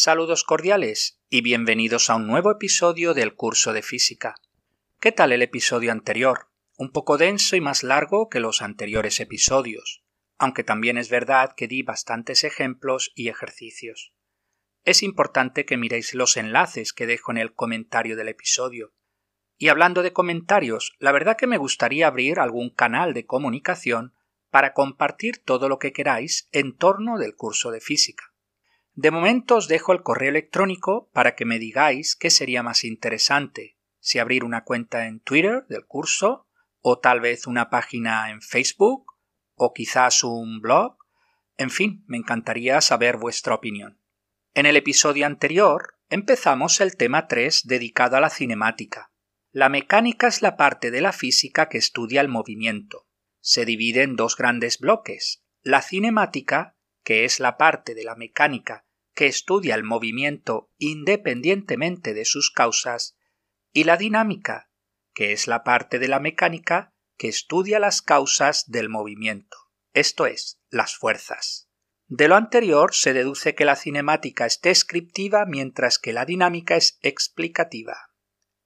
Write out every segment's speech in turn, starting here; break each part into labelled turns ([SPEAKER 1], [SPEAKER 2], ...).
[SPEAKER 1] Saludos cordiales y bienvenidos a un nuevo episodio del curso de física. ¿Qué tal el episodio anterior? Un poco denso y más largo que los anteriores episodios, aunque también es verdad que di bastantes ejemplos y ejercicios. Es importante que miréis los enlaces que dejo en el comentario del episodio. Y hablando de comentarios, la verdad que me gustaría abrir algún canal de comunicación para compartir todo lo que queráis en torno del curso de física. De momento os dejo el correo electrónico para que me digáis qué sería más interesante, si abrir una cuenta en Twitter del curso, o tal vez una página en Facebook, o quizás un blog. En fin, me encantaría saber vuestra opinión. En el episodio anterior empezamos el tema 3 dedicado a la cinemática. La mecánica es la parte de la física que estudia el movimiento. Se divide en dos grandes bloques, la cinemática, que es la parte de la mecánica que estudia el movimiento independientemente de sus causas, y la dinámica, que es la parte de la mecánica que estudia las causas del movimiento, esto es, las fuerzas. De lo anterior se deduce que la cinemática es descriptiva mientras que la dinámica es explicativa.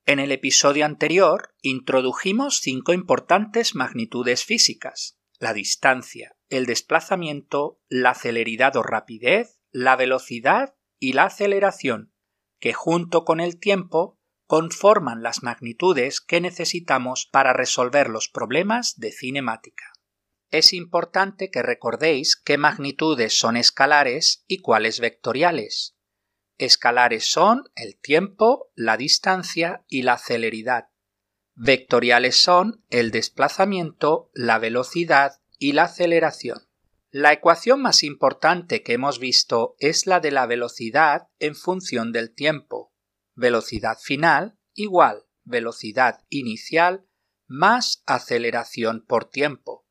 [SPEAKER 1] En el episodio anterior introdujimos cinco importantes magnitudes físicas la distancia, el desplazamiento, la celeridad o rapidez, la velocidad y la aceleración, que junto con el tiempo conforman las magnitudes que necesitamos para resolver los problemas de cinemática. Es importante que recordéis qué magnitudes son escalares y cuáles vectoriales. Escalares son el tiempo, la distancia y la celeridad. Vectoriales son el desplazamiento, la velocidad y la aceleración. La ecuación más importante que hemos visto es la de la velocidad en función del tiempo. Velocidad final igual velocidad inicial más aceleración por tiempo.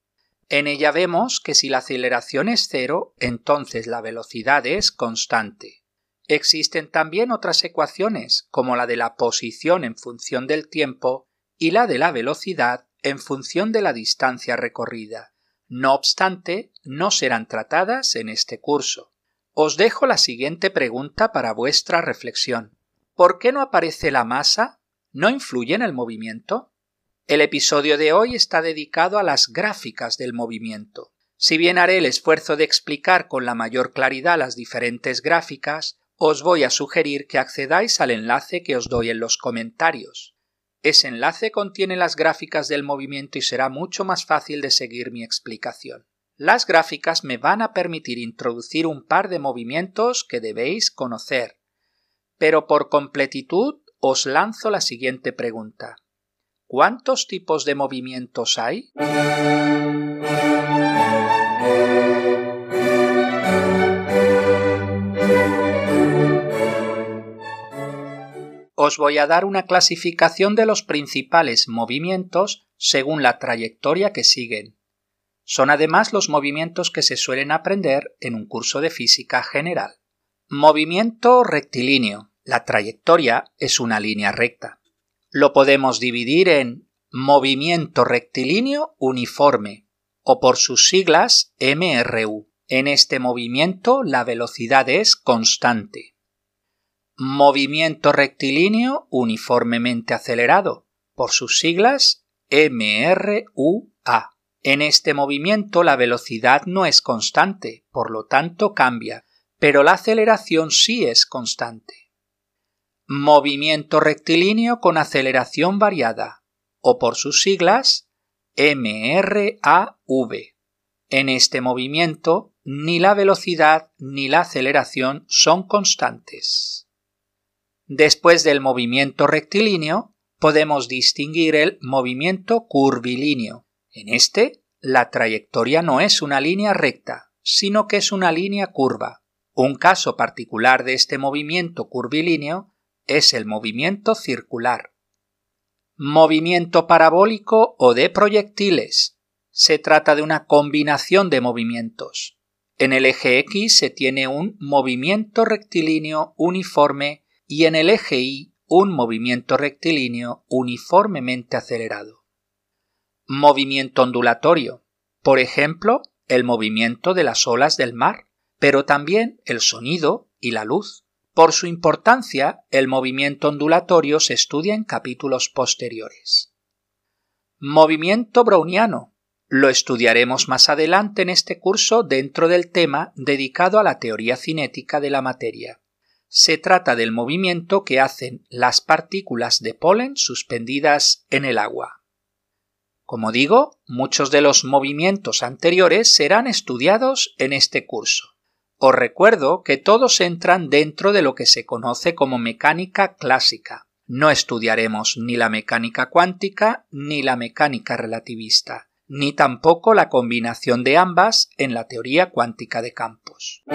[SPEAKER 1] En ella vemos que si la aceleración es cero, entonces la velocidad es constante. Existen también otras ecuaciones, como la de la posición en función del tiempo y la de la velocidad en función de la distancia recorrida. No obstante, no serán tratadas en este curso. Os dejo la siguiente pregunta para vuestra reflexión. ¿Por qué no aparece la masa? ¿No influye en el movimiento? El episodio de hoy está dedicado a las gráficas del movimiento. Si bien haré el esfuerzo de explicar con la mayor claridad las diferentes gráficas, os voy a sugerir que accedáis al enlace que os doy en los comentarios. Ese enlace contiene las gráficas del movimiento y será mucho más fácil de seguir mi explicación. Las gráficas me van a permitir introducir un par de movimientos que debéis conocer. Pero por completitud os lanzo la siguiente pregunta. ¿Cuántos tipos de movimientos hay? Os voy a dar una clasificación de los principales movimientos según la trayectoria que siguen. Son además los movimientos que se suelen aprender en un curso de física general. Movimiento rectilíneo. La trayectoria es una línea recta. Lo podemos dividir en movimiento rectilíneo uniforme, o por sus siglas MRU. En este movimiento la velocidad es constante. Movimiento rectilíneo uniformemente acelerado, por sus siglas MRUA. En este movimiento la velocidad no es constante, por lo tanto cambia, pero la aceleración sí es constante. Movimiento rectilíneo con aceleración variada, o por sus siglas MRAV. En este movimiento ni la velocidad ni la aceleración son constantes. Después del movimiento rectilíneo, podemos distinguir el movimiento curvilíneo. En este, la trayectoria no es una línea recta, sino que es una línea curva. Un caso particular de este movimiento curvilíneo es el movimiento circular. Movimiento parabólico o de proyectiles. Se trata de una combinación de movimientos. En el eje X se tiene un movimiento rectilíneo uniforme y en el eje Y un movimiento rectilíneo uniformemente acelerado. Movimiento ondulatorio, por ejemplo, el movimiento de las olas del mar, pero también el sonido y la luz. Por su importancia, el movimiento ondulatorio se estudia en capítulos posteriores. Movimiento browniano. Lo estudiaremos más adelante en este curso dentro del tema dedicado a la teoría cinética de la materia. Se trata del movimiento que hacen las partículas de polen suspendidas en el agua. Como digo, muchos de los movimientos anteriores serán estudiados en este curso. Os recuerdo que todos entran dentro de lo que se conoce como mecánica clásica. No estudiaremos ni la mecánica cuántica ni la mecánica relativista, ni tampoco la combinación de ambas en la teoría cuántica de campos.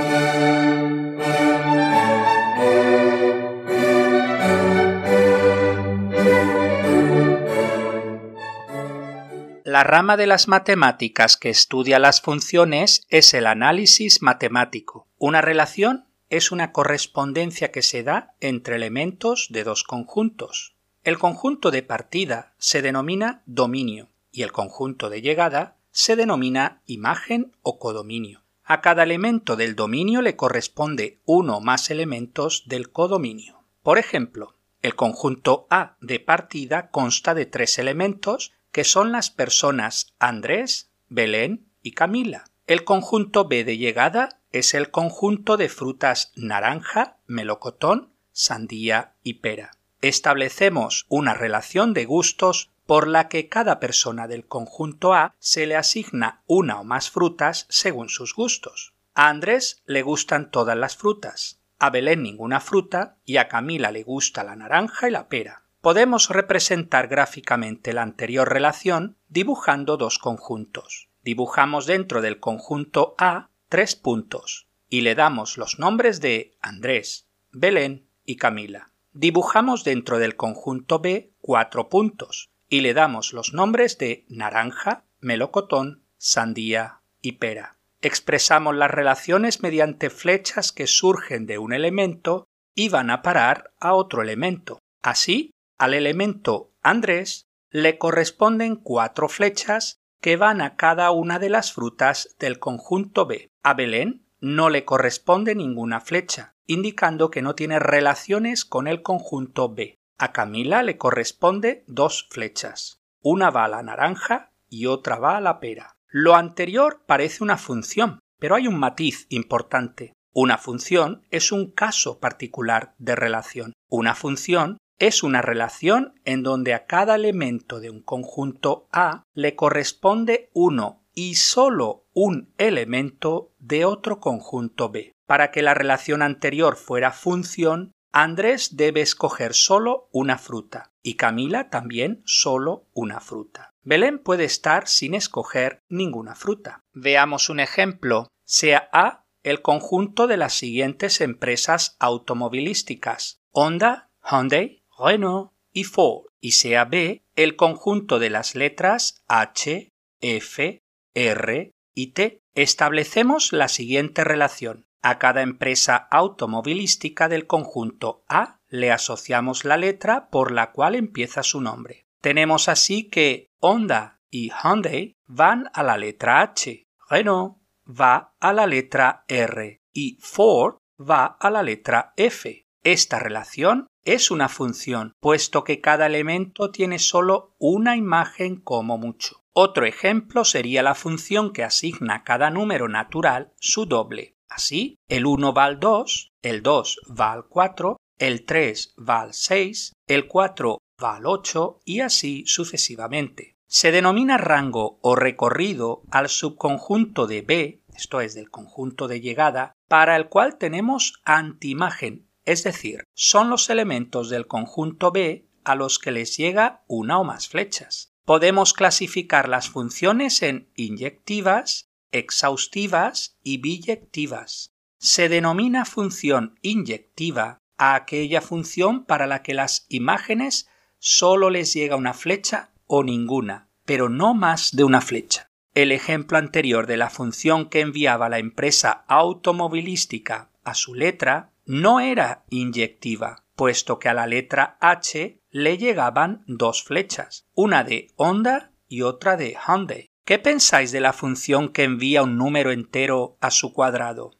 [SPEAKER 1] La rama de las matemáticas que estudia las funciones es el análisis matemático. Una relación es una correspondencia que se da entre elementos de dos conjuntos. El conjunto de partida se denomina dominio y el conjunto de llegada se denomina imagen o codominio. A cada elemento del dominio le corresponde uno o más elementos del codominio. Por ejemplo, el conjunto A de partida consta de tres elementos que son las personas Andrés, Belén y Camila. El conjunto B de llegada es el conjunto de frutas naranja, melocotón, sandía y pera. Establecemos una relación de gustos por la que cada persona del conjunto A se le asigna una o más frutas según sus gustos. A Andrés le gustan todas las frutas, a Belén ninguna fruta y a Camila le gusta la naranja y la pera podemos representar gráficamente la anterior relación dibujando dos conjuntos. Dibujamos dentro del conjunto A tres puntos y le damos los nombres de Andrés, Belén y Camila. Dibujamos dentro del conjunto B cuatro puntos y le damos los nombres de naranja, melocotón, sandía y pera. Expresamos las relaciones mediante flechas que surgen de un elemento y van a parar a otro elemento. Así al elemento Andrés le corresponden cuatro flechas que van a cada una de las frutas del conjunto B. A Belén no le corresponde ninguna flecha, indicando que no tiene relaciones con el conjunto B. A Camila le corresponde dos flechas. Una va a la naranja y otra va a la pera. Lo anterior parece una función, pero hay un matiz importante. Una función es un caso particular de relación. Una función es una relación en donde a cada elemento de un conjunto A le corresponde uno y solo un elemento de otro conjunto B. Para que la relación anterior fuera función, Andrés debe escoger solo una fruta y Camila también solo una fruta. Belén puede estar sin escoger ninguna fruta. Veamos un ejemplo. Sea A el conjunto de las siguientes empresas automovilísticas: Honda, Hyundai, Renault y Ford, y sea B el conjunto de las letras H, F, R y T. Establecemos la siguiente relación. A cada empresa automovilística del conjunto A le asociamos la letra por la cual empieza su nombre. Tenemos así que Honda y Hyundai van a la letra H, Renault va a la letra R y Ford va a la letra F. Esta relación es una función, puesto que cada elemento tiene solo una imagen como mucho. Otro ejemplo sería la función que asigna a cada número natural su doble. Así, el 1 va al 2, el 2 va al 4, el 3 va al 6, el 4 va al 8 y así sucesivamente. Se denomina rango o recorrido al subconjunto de B, esto es del conjunto de llegada, para el cual tenemos antimagen es decir, son los elementos del conjunto B a los que les llega una o más flechas. Podemos clasificar las funciones en inyectivas, exhaustivas y biyectivas. Se denomina función inyectiva a aquella función para la que las imágenes solo les llega una flecha o ninguna, pero no más de una flecha. El ejemplo anterior de la función que enviaba la empresa automovilística a su letra no era inyectiva, puesto que a la letra H le llegaban dos flechas, una de Honda y otra de Hyundai. ¿Qué pensáis de la función que envía un número entero a su cuadrado?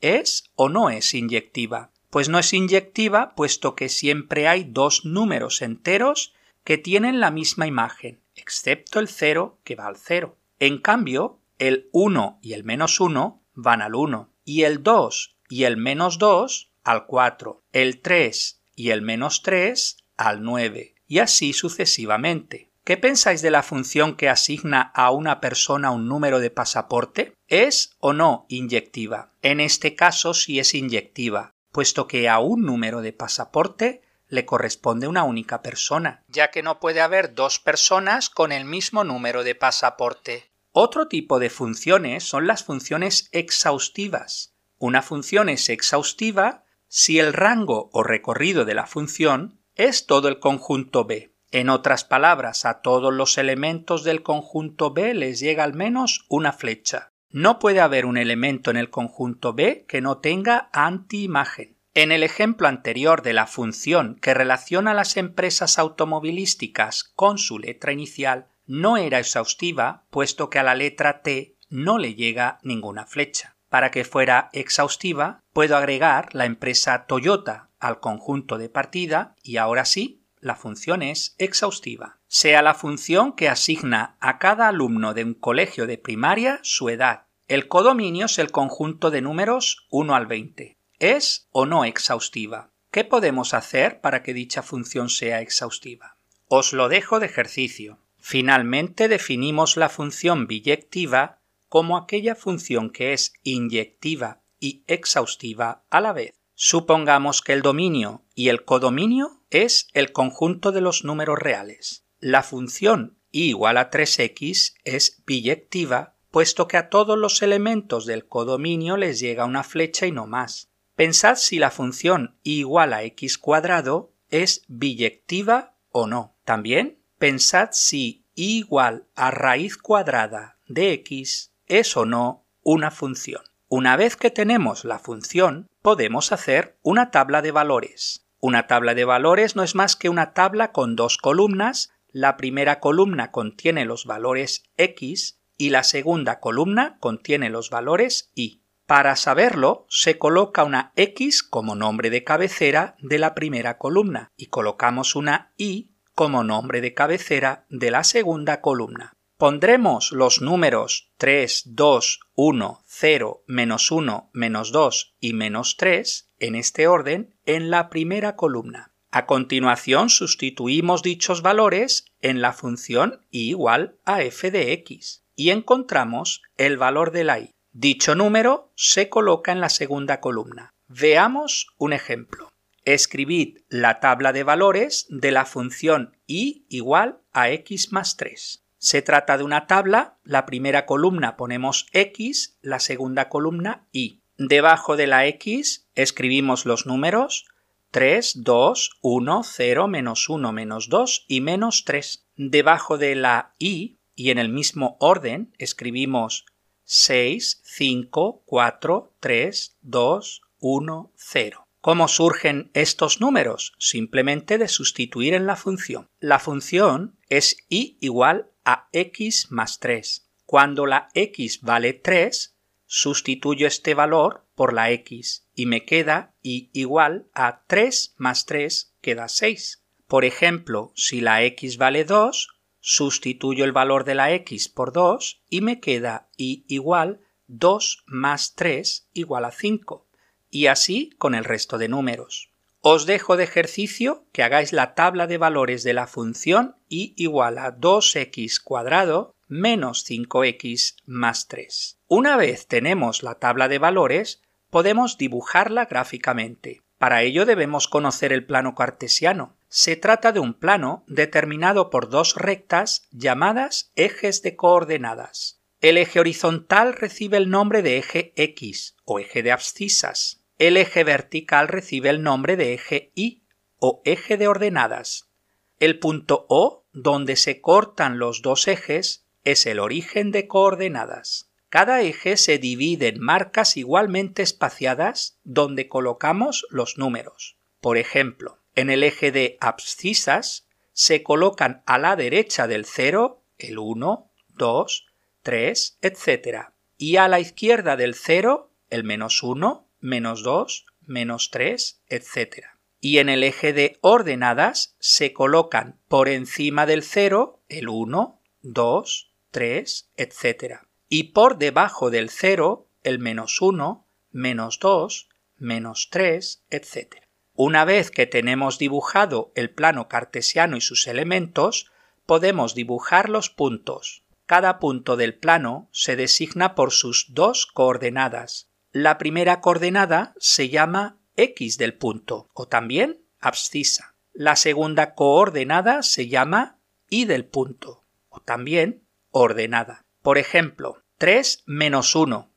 [SPEAKER 1] ¿Es o no es inyectiva? Pues no es inyectiva puesto que siempre hay dos números enteros que tienen la misma imagen, excepto el 0 que va al 0. En cambio, el 1 y el menos 1 van al 1, y el 2 y el menos 2 al 4, el 3 y el menos 3 al 9, y así sucesivamente. ¿Qué pensáis de la función que asigna a una persona un número de pasaporte? ¿Es o no inyectiva? En este caso sí es inyectiva, puesto que a un número de pasaporte le corresponde una única persona, ya que no puede haber dos personas con el mismo número de pasaporte. Otro tipo de funciones son las funciones exhaustivas. Una función es exhaustiva si el rango o recorrido de la función es todo el conjunto B. En otras palabras, a todos los elementos del conjunto B les llega al menos una flecha. No puede haber un elemento en el conjunto B que no tenga antiimagen. En el ejemplo anterior de la función que relaciona las empresas automovilísticas con su letra inicial, no era exhaustiva, puesto que a la letra T no le llega ninguna flecha. Para que fuera exhaustiva, puedo agregar la empresa Toyota al conjunto de partida y ahora sí la función es exhaustiva. Sea la función que asigna a cada alumno de un colegio de primaria su edad. El codominio es el conjunto de números 1 al 20. ¿Es o no exhaustiva? ¿Qué podemos hacer para que dicha función sea exhaustiva? Os lo dejo de ejercicio. Finalmente definimos la función biyectiva como aquella función que es inyectiva y exhaustiva a la vez. Supongamos que el dominio y el codominio es el conjunto de los números reales. La función y igual a 3x es biyectiva, puesto que a todos los elementos del codominio les llega una flecha y no más. Pensad si la función igual a x cuadrado es biyectiva o no. También pensad si y igual a raíz cuadrada de x es o no una función. Una vez que tenemos la función, podemos hacer una tabla de valores. Una tabla de valores no es más que una tabla con dos columnas. La primera columna contiene los valores x y la segunda columna contiene los valores y. Para saberlo, se coloca una x como nombre de cabecera de la primera columna y colocamos una y como nombre de cabecera de la segunda columna. Pondremos los números 3, 2, 1, 0, menos 1, menos 2 y menos 3 en este orden en la primera columna. A continuación sustituimos dichos valores en la función y igual a f de x y encontramos el valor de la y. Dicho número se coloca en la segunda columna. Veamos un ejemplo. Escribid la tabla de valores de la función y igual a x más 3. Se trata de una tabla, la primera columna ponemos x, la segunda columna y. Debajo de la x escribimos los números 3, 2, 1, 0, menos 1, menos 2 y menos 3. Debajo de la y y en el mismo orden escribimos 6, 5, 4, 3, 2, 1, 0. ¿Cómo surgen estos números? Simplemente de sustituir en la función. La función es y igual a x más 3. Cuando la x vale 3, sustituyo este valor por la x y me queda y igual a 3 más 3 queda 6. Por ejemplo, si la x vale 2, sustituyo el valor de la x por 2 y me queda y igual 2 más 3 igual a 5. Y así con el resto de números. Os dejo de ejercicio que hagáis la tabla de valores de la función y igual a 2x cuadrado menos 5x más 3. Una vez tenemos la tabla de valores, podemos dibujarla gráficamente. Para ello debemos conocer el plano cartesiano. Se trata de un plano determinado por dos rectas llamadas ejes de coordenadas. El eje horizontal recibe el nombre de eje X o eje de abscisas el eje vertical recibe el nombre de eje Y o eje de ordenadas. El punto O, donde se cortan los dos ejes, es el origen de coordenadas. Cada eje se divide en marcas igualmente espaciadas donde colocamos los números. Por ejemplo, en el eje de abscisas se colocan a la derecha del 0 el 1, 2, 3, etc. y a la izquierda del 0 el menos 1, menos 2, menos 3, etc. Y en el eje de ordenadas se colocan por encima del 0 el 1, 2, 3, etc. Y por debajo del 0 el menos 1, menos 2, menos 3, etc. Una vez que tenemos dibujado el plano cartesiano y sus elementos, podemos dibujar los puntos. Cada punto del plano se designa por sus dos coordenadas. La primera coordenada se llama x del punto o también abscisa. La segunda coordenada se llama y del punto o también ordenada. Por ejemplo, 3 menos 1,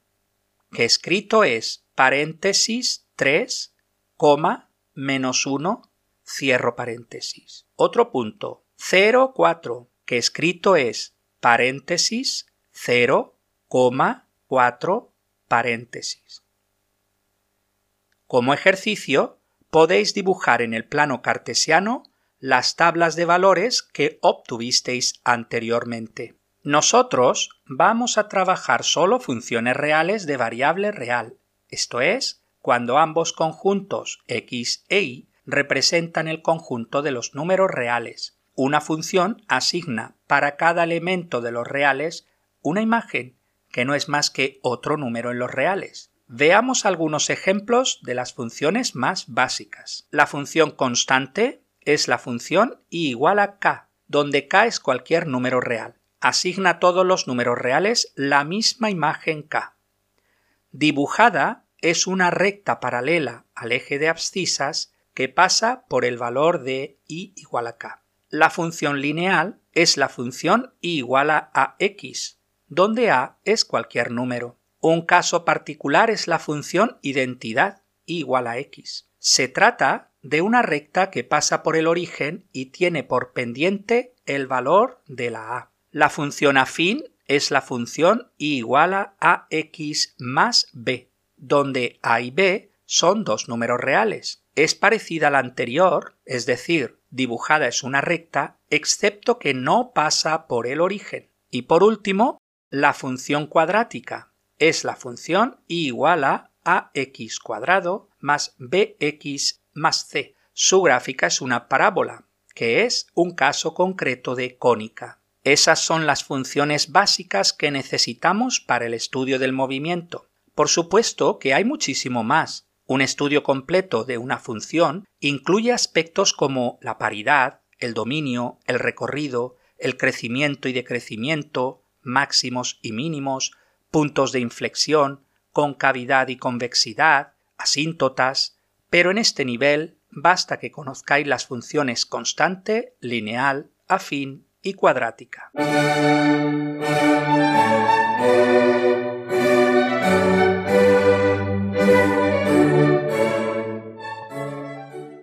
[SPEAKER 1] que escrito es paréntesis 3, coma, menos 1, cierro paréntesis. Otro punto, 0, 4, que escrito es paréntesis 0, 4, Como ejercicio, podéis dibujar en el plano cartesiano las tablas de valores que obtuvisteis anteriormente. Nosotros vamos a trabajar solo funciones reales de variable real, esto es, cuando ambos conjuntos x e y representan el conjunto de los números reales. Una función asigna para cada elemento de los reales una imagen que no es más que otro número en los reales. Veamos algunos ejemplos de las funciones más básicas. La función constante es la función y igual a k, donde k es cualquier número real. Asigna a todos los números reales la misma imagen k. Dibujada es una recta paralela al eje de abscisas que pasa por el valor de y igual a k. La función lineal es la función y igual a x, donde a es cualquier número. Un caso particular es la función identidad igual a x. Se trata de una recta que pasa por el origen y tiene por pendiente el valor de la a. La función afín es la función y igual a ax más b donde A y B son dos números reales. Es parecida a la anterior, es decir, dibujada es una recta, excepto que no pasa por el origen. Y por último, la función cuadrática es la función y igual a ax cuadrado más bx más c. Su gráfica es una parábola, que es un caso concreto de cónica. Esas son las funciones básicas que necesitamos para el estudio del movimiento. Por supuesto que hay muchísimo más. Un estudio completo de una función incluye aspectos como la paridad, el dominio, el recorrido, el crecimiento y decrecimiento, máximos y mínimos, puntos de inflexión, concavidad y convexidad, asíntotas, pero en este nivel basta que conozcáis las funciones constante, lineal, afín y cuadrática.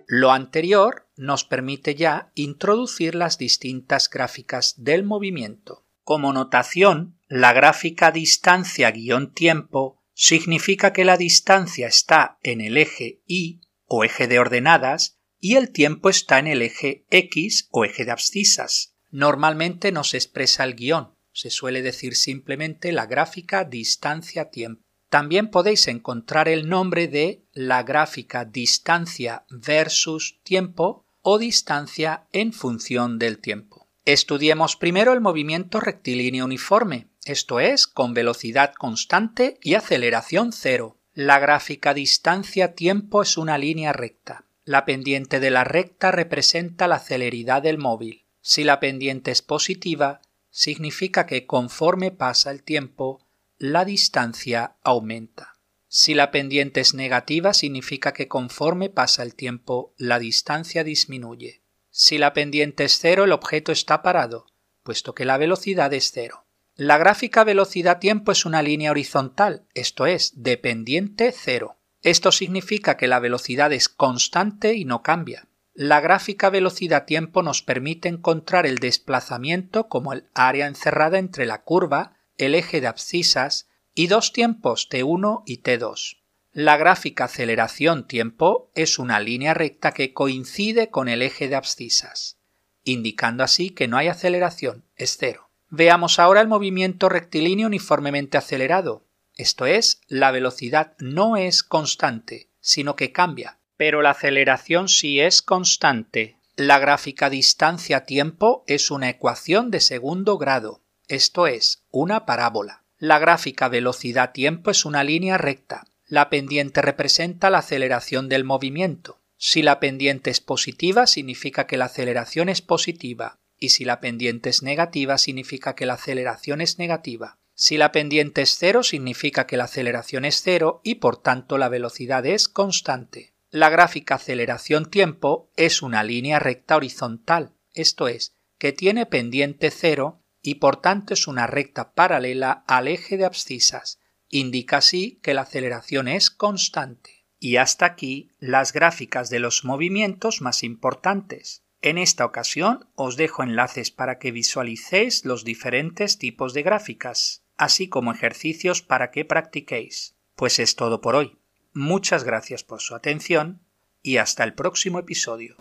[SPEAKER 1] Lo anterior nos permite ya introducir las distintas gráficas del movimiento. Como notación, la gráfica distancia-tiempo significa que la distancia está en el eje Y o eje de ordenadas y el tiempo está en el eje X o eje de abscisas. Normalmente no se expresa el guion, se suele decir simplemente la gráfica distancia-tiempo. También podéis encontrar el nombre de la gráfica distancia versus tiempo o distancia en función del tiempo. Estudiemos primero el movimiento rectilíneo uniforme, esto es, con velocidad constante y aceleración cero. La gráfica distancia-tiempo es una línea recta. La pendiente de la recta representa la celeridad del móvil. Si la pendiente es positiva, significa que conforme pasa el tiempo, la distancia aumenta. Si la pendiente es negativa, significa que conforme pasa el tiempo, la distancia disminuye. Si la pendiente es cero, el objeto está parado, puesto que la velocidad es cero. La gráfica velocidad-tiempo es una línea horizontal, esto es, dependiente cero. Esto significa que la velocidad es constante y no cambia. La gráfica velocidad-tiempo nos permite encontrar el desplazamiento como el área encerrada entre la curva el eje de abscisas y dos tiempos T1 y T2. La gráfica aceleración-tiempo es una línea recta que coincide con el eje de abscisas, indicando así que no hay aceleración, es cero. Veamos ahora el movimiento rectilíneo uniformemente acelerado, esto es, la velocidad no es constante, sino que cambia, pero la aceleración sí es constante. La gráfica distancia-tiempo es una ecuación de segundo grado, esto es, una parábola. La gráfica velocidad-tiempo es una línea recta. La pendiente representa la aceleración del movimiento. Si la pendiente es positiva, significa que la aceleración es positiva, y si la pendiente es negativa, significa que la aceleración es negativa. Si la pendiente es cero, significa que la aceleración es cero y por tanto la velocidad es constante. La gráfica aceleración-tiempo es una línea recta horizontal, esto es, que tiene pendiente cero y por tanto es una recta paralela al eje de abscisas. Indica así que la aceleración es constante. Y hasta aquí las gráficas de los movimientos más importantes. En esta ocasión os dejo enlaces para que visualicéis los diferentes tipos de gráficas, así como ejercicios para que practiquéis. Pues es todo por hoy. Muchas gracias por su atención y hasta el próximo episodio.